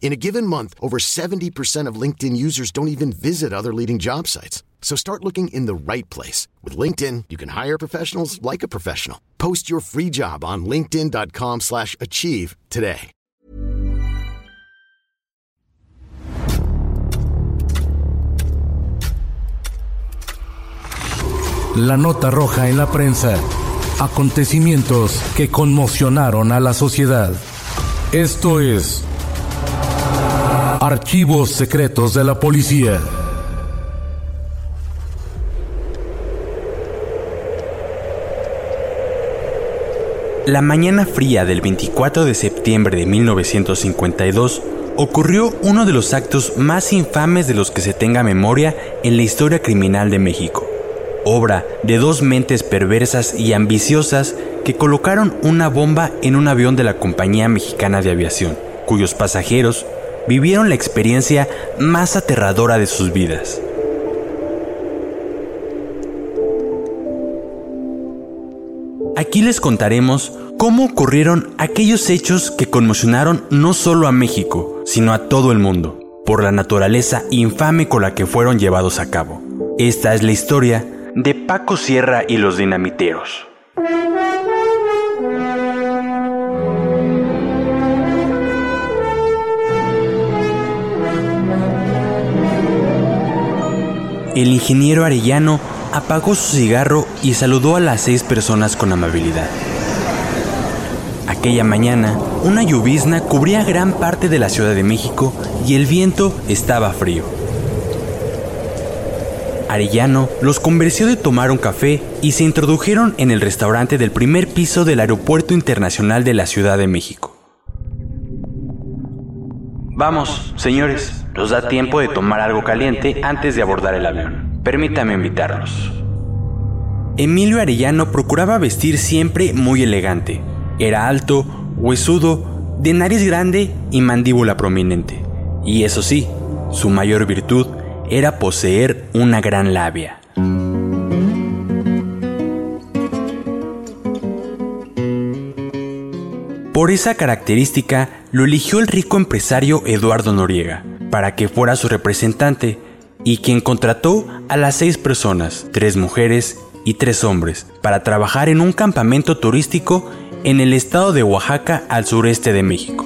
In a given month, over 70% of LinkedIn users don't even visit other leading job sites. So start looking in the right place. With LinkedIn, you can hire professionals like a professional. Post your free job on linkedin.com slash achieve today. La nota roja en la prensa. Acontecimientos que conmocionaron a la sociedad. Esto es... Archivos secretos de la policía. La mañana fría del 24 de septiembre de 1952 ocurrió uno de los actos más infames de los que se tenga memoria en la historia criminal de México. Obra de dos mentes perversas y ambiciosas que colocaron una bomba en un avión de la Compañía Mexicana de Aviación, cuyos pasajeros vivieron la experiencia más aterradora de sus vidas. Aquí les contaremos cómo ocurrieron aquellos hechos que conmocionaron no solo a México, sino a todo el mundo, por la naturaleza infame con la que fueron llevados a cabo. Esta es la historia de Paco Sierra y los dinamiteros. El ingeniero Arellano apagó su cigarro y saludó a las seis personas con amabilidad. Aquella mañana, una llovizna cubría gran parte de la Ciudad de México y el viento estaba frío. Arellano los convenció de tomar un café y se introdujeron en el restaurante del primer piso del Aeropuerto Internacional de la Ciudad de México. Vamos, señores, nos da tiempo de tomar algo caliente antes de abordar el avión. Permítame invitarlos. Emilio Arellano procuraba vestir siempre muy elegante. Era alto, huesudo, de nariz grande y mandíbula prominente. Y eso sí, su mayor virtud era poseer una gran labia. Por esa característica lo eligió el rico empresario Eduardo Noriega para que fuera su representante y quien contrató a las seis personas, tres mujeres y tres hombres, para trabajar en un campamento turístico en el estado de Oaxaca al sureste de México.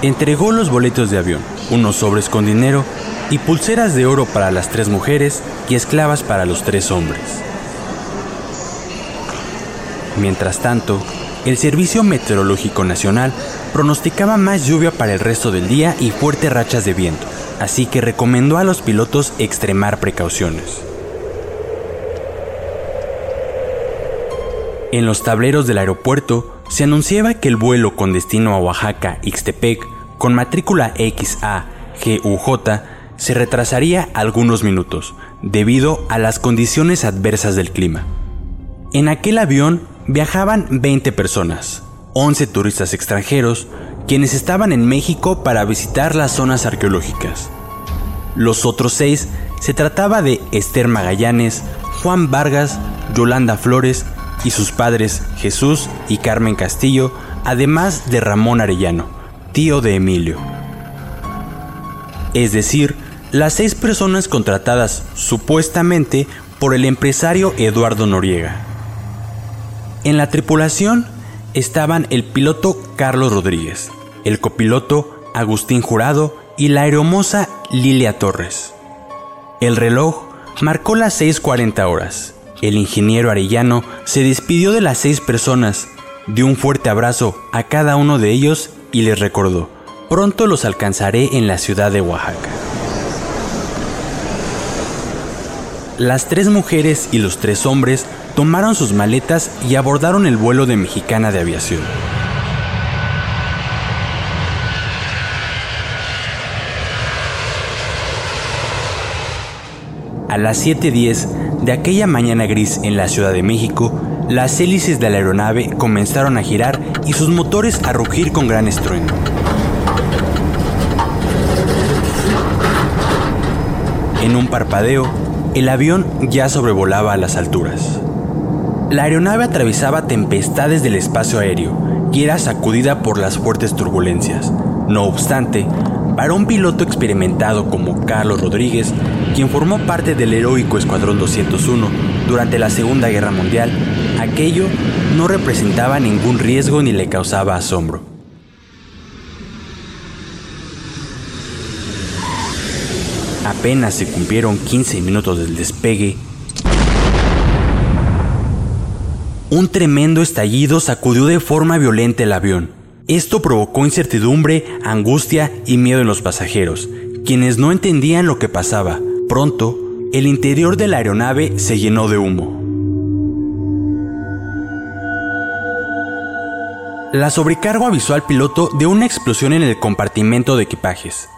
Entregó los boletos de avión, unos sobres con dinero y pulseras de oro para las tres mujeres y esclavas para los tres hombres. Mientras tanto, el Servicio Meteorológico Nacional pronosticaba más lluvia para el resto del día y fuertes rachas de viento, así que recomendó a los pilotos extremar precauciones. En los tableros del aeropuerto se anunciaba que el vuelo con destino a Oaxaca, Ixtepec, con matrícula XA-GUJ, se retrasaría algunos minutos, debido a las condiciones adversas del clima. En aquel avión viajaban 20 personas, 11 turistas extranjeros, quienes estaban en México para visitar las zonas arqueológicas. Los otros seis se trataba de Esther Magallanes, Juan Vargas, Yolanda Flores y sus padres Jesús y Carmen Castillo, además de Ramón Arellano, tío de Emilio. Es decir, las seis personas contratadas supuestamente por el empresario Eduardo Noriega. En la tripulación estaban el piloto Carlos Rodríguez, el copiloto Agustín Jurado y la aeromoza Lilia Torres. El reloj Marcó las 6.40 horas. El ingeniero Arellano se despidió de las seis personas, dio un fuerte abrazo a cada uno de ellos y les recordó, pronto los alcanzaré en la ciudad de Oaxaca. Las tres mujeres y los tres hombres tomaron sus maletas y abordaron el vuelo de Mexicana de Aviación. A las 7.10 de aquella mañana gris en la Ciudad de México, las hélices de la aeronave comenzaron a girar y sus motores a rugir con gran estruendo. En un parpadeo, el avión ya sobrevolaba a las alturas. La aeronave atravesaba tempestades del espacio aéreo y era sacudida por las fuertes turbulencias. No obstante, para un piloto experimentado como Carlos Rodríguez, quien formó parte del heroico Escuadrón 201 durante la Segunda Guerra Mundial, aquello no representaba ningún riesgo ni le causaba asombro. Apenas se cumplieron 15 minutos del despegue, un tremendo estallido sacudió de forma violenta el avión. Esto provocó incertidumbre, angustia y miedo en los pasajeros, quienes no entendían lo que pasaba. Pronto, el interior de la aeronave se llenó de humo. La sobrecargo avisó al piloto de una explosión en el compartimento de equipajes,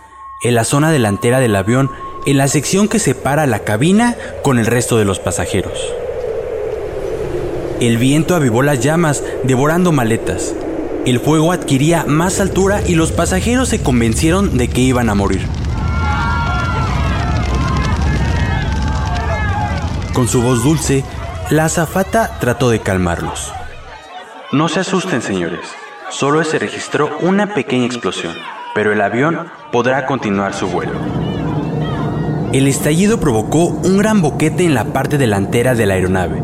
en la zona delantera del avión, en la sección que separa la cabina con el resto de los pasajeros. El viento avivó las llamas, devorando maletas. El fuego adquiría más altura y los pasajeros se convencieron de que iban a morir. Con su voz dulce, la azafata trató de calmarlos. No se asusten, señores. Solo se registró una pequeña explosión, pero el avión podrá continuar su vuelo. El estallido provocó un gran boquete en la parte delantera de la aeronave,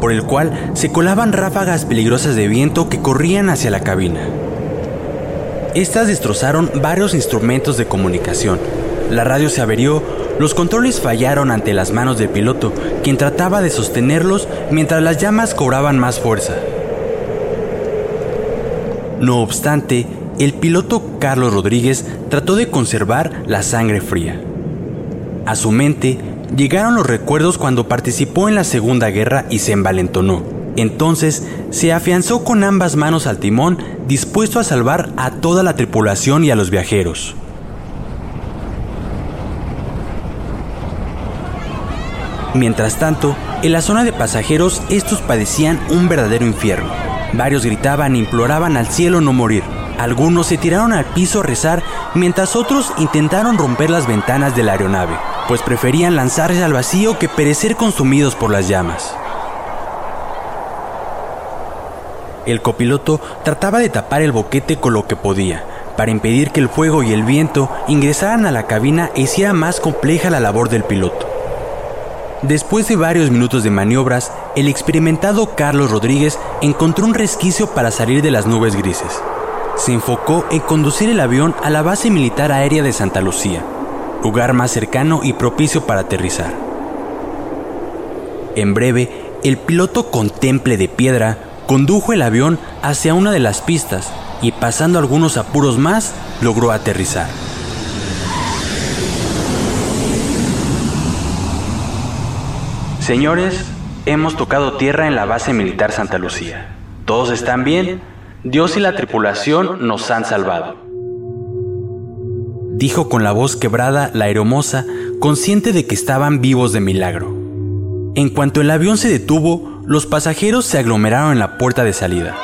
por el cual se colaban ráfagas peligrosas de viento que corrían hacia la cabina. Estas destrozaron varios instrumentos de comunicación. La radio se averió, los controles fallaron ante las manos del piloto, quien trataba de sostenerlos mientras las llamas cobraban más fuerza. No obstante, el piloto Carlos Rodríguez trató de conservar la sangre fría. A su mente llegaron los recuerdos cuando participó en la Segunda Guerra y se envalentonó. Entonces se afianzó con ambas manos al timón, dispuesto a salvar a toda la tripulación y a los viajeros. Mientras tanto, en la zona de pasajeros estos padecían un verdadero infierno. Varios gritaban e imploraban al cielo no morir. Algunos se tiraron al piso a rezar, mientras otros intentaron romper las ventanas de la aeronave, pues preferían lanzarse al vacío que perecer consumidos por las llamas. El copiloto trataba de tapar el boquete con lo que podía, para impedir que el fuego y el viento ingresaran a la cabina e hiciera más compleja la labor del piloto. Después de varios minutos de maniobras, el experimentado Carlos Rodríguez encontró un resquicio para salir de las nubes grises. Se enfocó en conducir el avión a la base militar aérea de Santa Lucía, lugar más cercano y propicio para aterrizar. En breve, el piloto con temple de piedra condujo el avión hacia una de las pistas y pasando algunos apuros más, logró aterrizar. Señores, hemos tocado tierra en la base militar Santa Lucía. ¿Todos están bien? Dios y la tripulación nos han salvado. Dijo con la voz quebrada la aeromoza, consciente de que estaban vivos de milagro. En cuanto el avión se detuvo, los pasajeros se aglomeraron en la puerta de salida.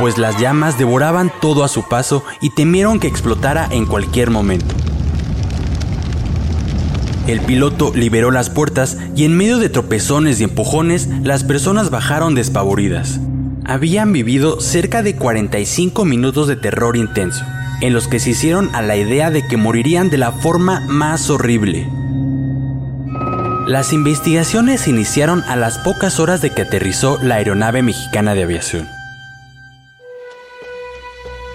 Pues las llamas devoraban todo a su paso y temieron que explotara en cualquier momento. El piloto liberó las puertas y en medio de tropezones y empujones las personas bajaron despavoridas. Habían vivido cerca de 45 minutos de terror intenso, en los que se hicieron a la idea de que morirían de la forma más horrible. Las investigaciones se iniciaron a las pocas horas de que aterrizó la aeronave mexicana de aviación.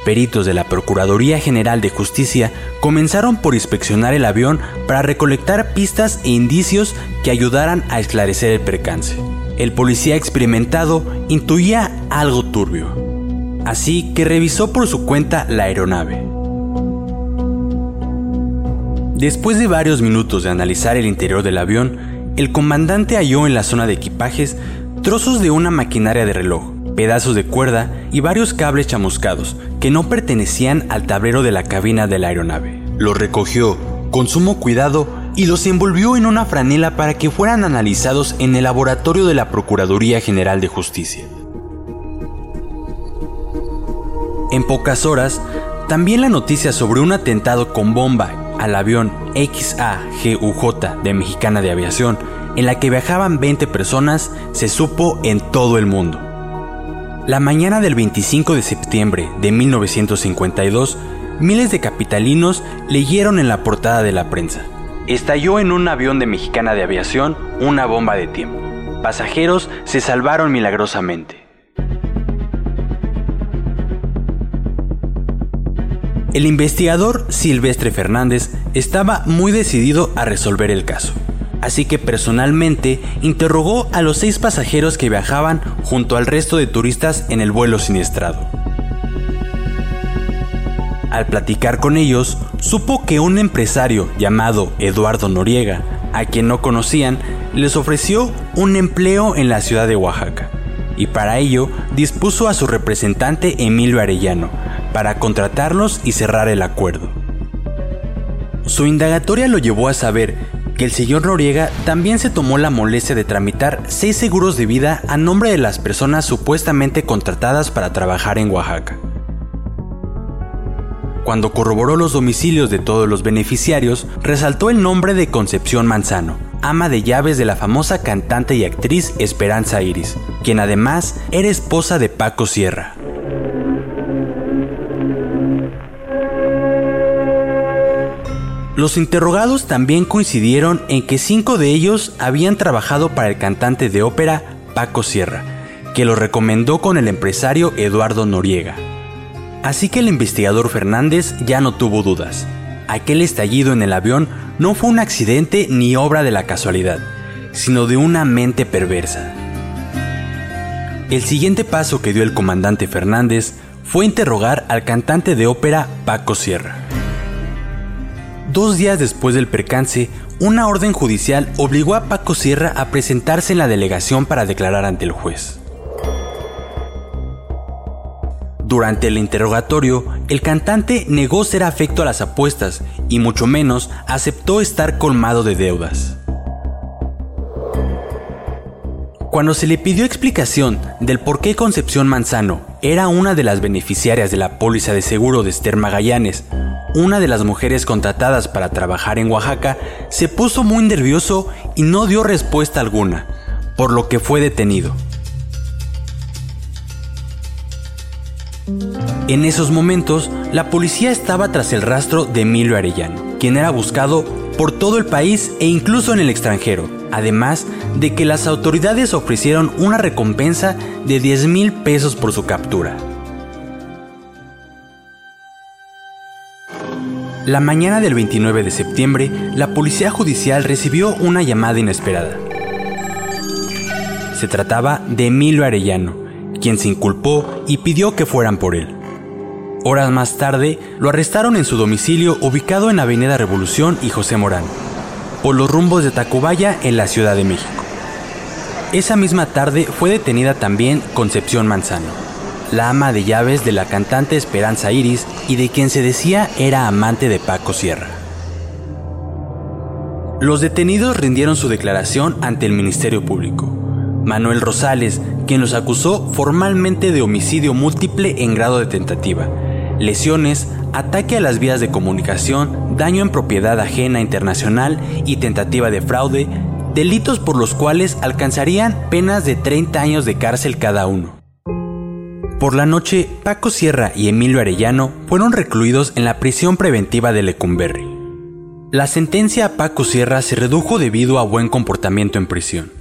peritos de la Procuraduría General de Justicia comenzaron por inspeccionar el avión para recolectar pistas e indicios que ayudaran a esclarecer el percance. El policía experimentado intuía algo turbio, así que revisó por su cuenta la aeronave. Después de varios minutos de analizar el interior del avión, el comandante halló en la zona de equipajes trozos de una maquinaria de reloj, pedazos de cuerda y varios cables chamuscados que no pertenecían al tablero de la cabina de la aeronave. Los recogió con sumo cuidado y los envolvió en una franela para que fueran analizados en el laboratorio de la Procuraduría General de Justicia. En pocas horas, también la noticia sobre un atentado con bomba al avión XAGUJ de Mexicana de Aviación, en la que viajaban 20 personas, se supo en todo el mundo. La mañana del 25 de septiembre de 1952, miles de capitalinos leyeron en la portada de la prensa. Estalló en un avión de Mexicana de Aviación una bomba de tiempo. Pasajeros se salvaron milagrosamente. El investigador Silvestre Fernández estaba muy decidido a resolver el caso así que personalmente interrogó a los seis pasajeros que viajaban junto al resto de turistas en el vuelo siniestrado. Al platicar con ellos, supo que un empresario llamado Eduardo Noriega, a quien no conocían, les ofreció un empleo en la ciudad de Oaxaca, y para ello dispuso a su representante Emilio Arellano, para contratarlos y cerrar el acuerdo. Su indagatoria lo llevó a saber que el señor Noriega también se tomó la molestia de tramitar seis seguros de vida a nombre de las personas supuestamente contratadas para trabajar en Oaxaca. Cuando corroboró los domicilios de todos los beneficiarios, resaltó el nombre de Concepción Manzano, ama de llaves de la famosa cantante y actriz Esperanza Iris, quien además era esposa de Paco Sierra. Los interrogados también coincidieron en que cinco de ellos habían trabajado para el cantante de ópera Paco Sierra, que lo recomendó con el empresario Eduardo Noriega. Así que el investigador Fernández ya no tuvo dudas. Aquel estallido en el avión no fue un accidente ni obra de la casualidad, sino de una mente perversa. El siguiente paso que dio el comandante Fernández fue interrogar al cantante de ópera Paco Sierra. Dos días después del percance, una orden judicial obligó a Paco Sierra a presentarse en la delegación para declarar ante el juez. Durante el interrogatorio, el cantante negó ser afecto a las apuestas y mucho menos aceptó estar colmado de deudas. Cuando se le pidió explicación del por qué Concepción Manzano era una de las beneficiarias de la póliza de seguro de Esther Magallanes, una de las mujeres contratadas para trabajar en Oaxaca, se puso muy nervioso y no dio respuesta alguna, por lo que fue detenido. En esos momentos, la policía estaba tras el rastro de Emilio Arellano, quien era buscado por todo el país e incluso en el extranjero, además de que las autoridades ofrecieron una recompensa de 10 mil pesos por su captura. La mañana del 29 de septiembre, la policía judicial recibió una llamada inesperada. Se trataba de Emilio Arellano, quien se inculpó y pidió que fueran por él. Horas más tarde, lo arrestaron en su domicilio ubicado en Avenida Revolución y José Morán, por los rumbos de Tacubaya en la Ciudad de México. Esa misma tarde fue detenida también Concepción Manzano la ama de llaves de la cantante Esperanza Iris y de quien se decía era amante de Paco Sierra. Los detenidos rindieron su declaración ante el Ministerio Público. Manuel Rosales, quien los acusó formalmente de homicidio múltiple en grado de tentativa, lesiones, ataque a las vías de comunicación, daño en propiedad ajena internacional y tentativa de fraude, delitos por los cuales alcanzarían penas de 30 años de cárcel cada uno. Por la noche, Paco Sierra y Emilio Arellano fueron recluidos en la prisión preventiva de Lecumberri. La sentencia a Paco Sierra se redujo debido a buen comportamiento en prisión,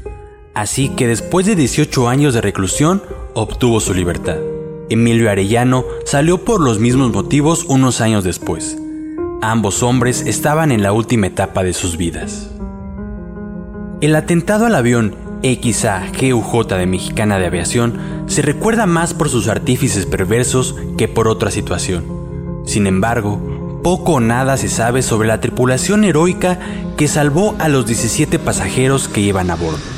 así que después de 18 años de reclusión obtuvo su libertad. Emilio Arellano salió por los mismos motivos unos años después. Ambos hombres estaban en la última etapa de sus vidas. El atentado al avión XA-GUJ de Mexicana de Aviación se recuerda más por sus artífices perversos que por otra situación. Sin embargo, poco o nada se sabe sobre la tripulación heroica que salvó a los 17 pasajeros que iban a bordo.